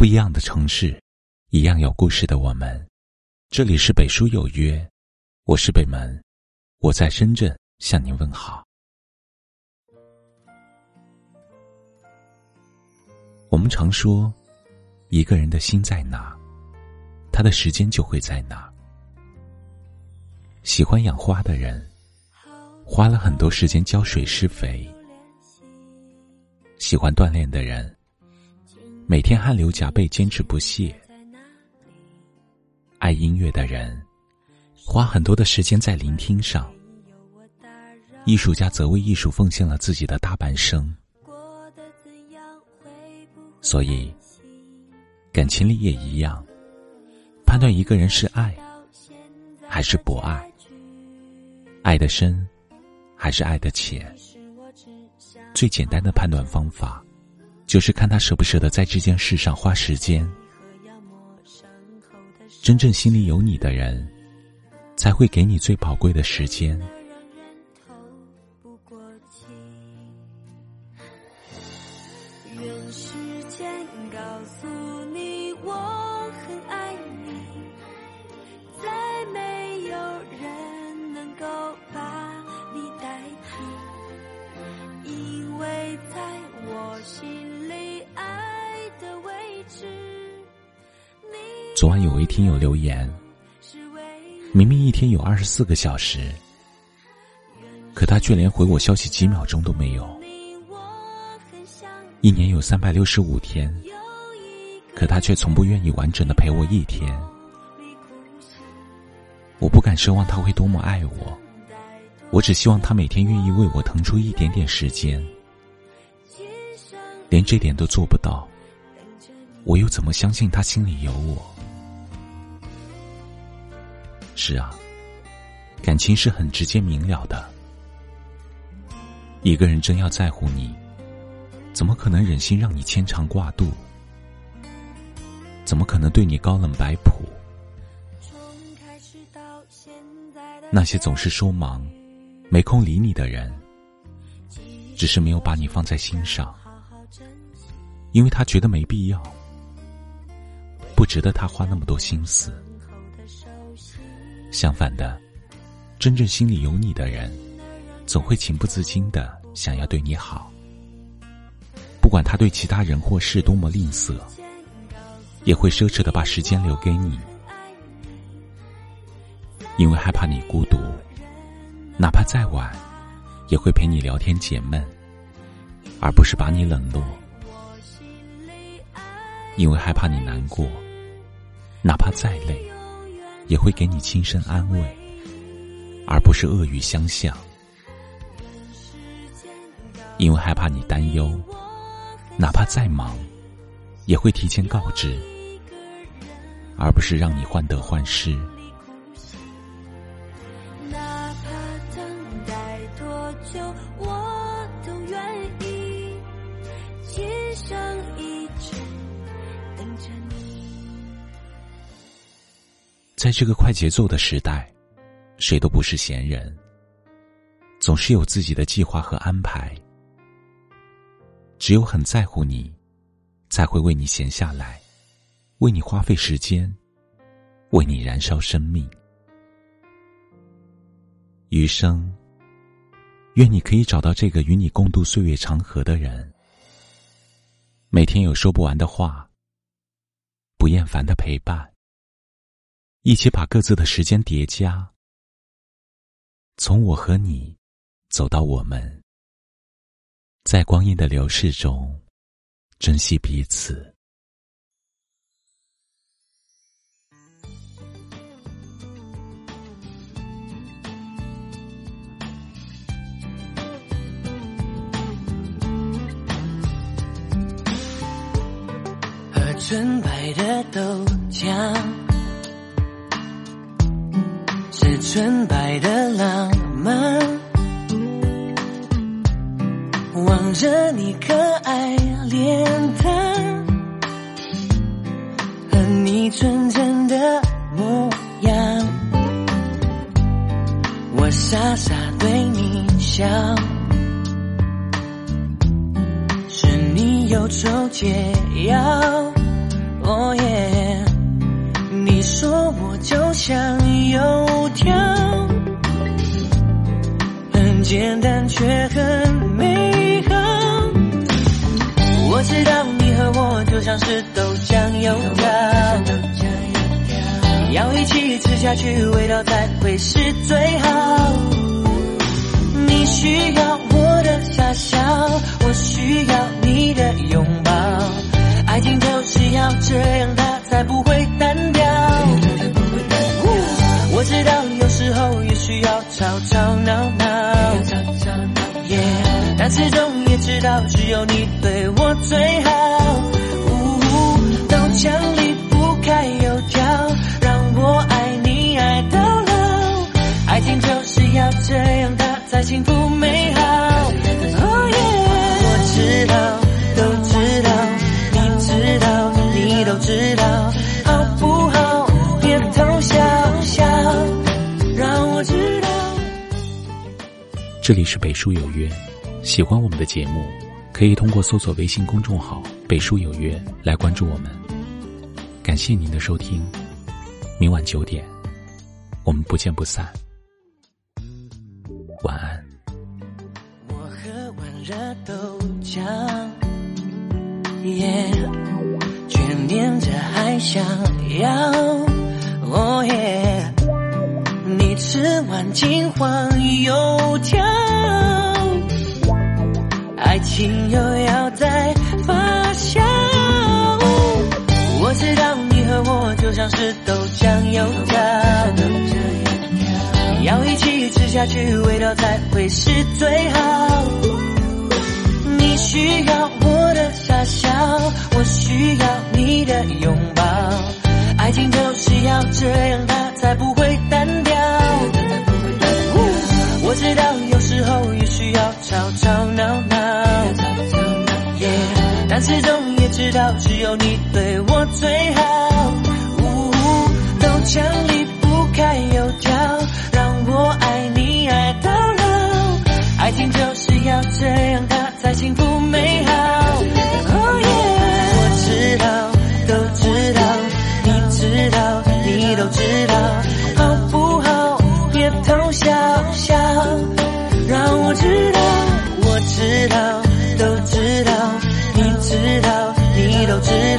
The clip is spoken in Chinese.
不一样的城市，一样有故事的我们。这里是北书有约，我是北门，我在深圳向您问好。我们常说，一个人的心在哪，他的时间就会在哪。喜欢养花的人，花了很多时间浇水施肥；喜欢锻炼的人。每天汗流浃背，坚持不懈。爱音乐的人，花很多的时间在聆听上。艺术家则为艺术奉献了自己的大半生。所以，感情里也一样，判断一个人是爱还是不爱，爱的深还是爱的浅，最简单的判断方法。就是看他舍不舍得在这件事上花时间。真正心里有你的人，才会给你最宝贵的时间。昨晚有位听友留言，明明一天有二十四个小时，可他却连回我消息几秒钟都没有。一年有三百六十五天，可他却从不愿意完整的陪我一天。我不敢奢望他会多么爱我，我只希望他每天愿意为我腾出一点点时间。连这点都做不到，我又怎么相信他心里有我？是啊，感情是很直接明了的。一个人真要在乎你，怎么可能忍心让你牵肠挂肚？怎么可能对你高冷摆谱？那些总是说忙、没空理你的人，只是没有把你放在心上，因为他觉得没必要，不值得他花那么多心思。相反的，真正心里有你的人，总会情不自禁的想要对你好。不管他对其他人或事多么吝啬，也会奢侈的把时间留给你，因为害怕你孤独，哪怕再晚，也会陪你聊天解闷，而不是把你冷落。因为害怕你难过，哪怕再累。也会给你轻声安慰，而不是恶语相向。因为害怕你担忧，哪怕再忙，也会提前告知，而不是让你患得患失。哪怕等待多久，我都愿意，今生在这个快节奏的时代，谁都不是闲人，总是有自己的计划和安排。只有很在乎你，才会为你闲下来，为你花费时间，为你燃烧生命。余生，愿你可以找到这个与你共度岁月长河的人，每天有说不完的话，不厌烦的陪伴。一起把各自的时间叠加，从我和你走到我们，在光阴的流逝中珍惜彼此。和纯白的豆浆。纯白的浪漫，望着你可爱脸蛋和你纯真的模样，我傻傻对你笑，是你忧愁解药，哦耶说，我就像油条，很简单却很美好。我知道你和我就像是豆浆油条，要一起吃下去，味道才会是最好。你需要我的傻笑，我需要你的拥抱，爱情就是要这样，它才不会单调。有时候也需要吵吵闹闹，yeah, 但始终也知道只有你对我最好。呜豆浆这里是北书有约，喜欢我们的节目，可以通过搜索微信公众号“北书有约”来关注我们。感谢您的收听，明晚九点，我们不见不散。晚安。我喝完热豆浆，耶，眷恋着还想要，哦耶，你吃完金黄油条，情又要再发酵。我知道你和我就像是豆浆油条。要一起吃下去，味道才会是最好。始终也知道只有你对我最好。呜豆浆离不开油条，让我爱你爱到老。爱情就是要这样，它才幸福。都知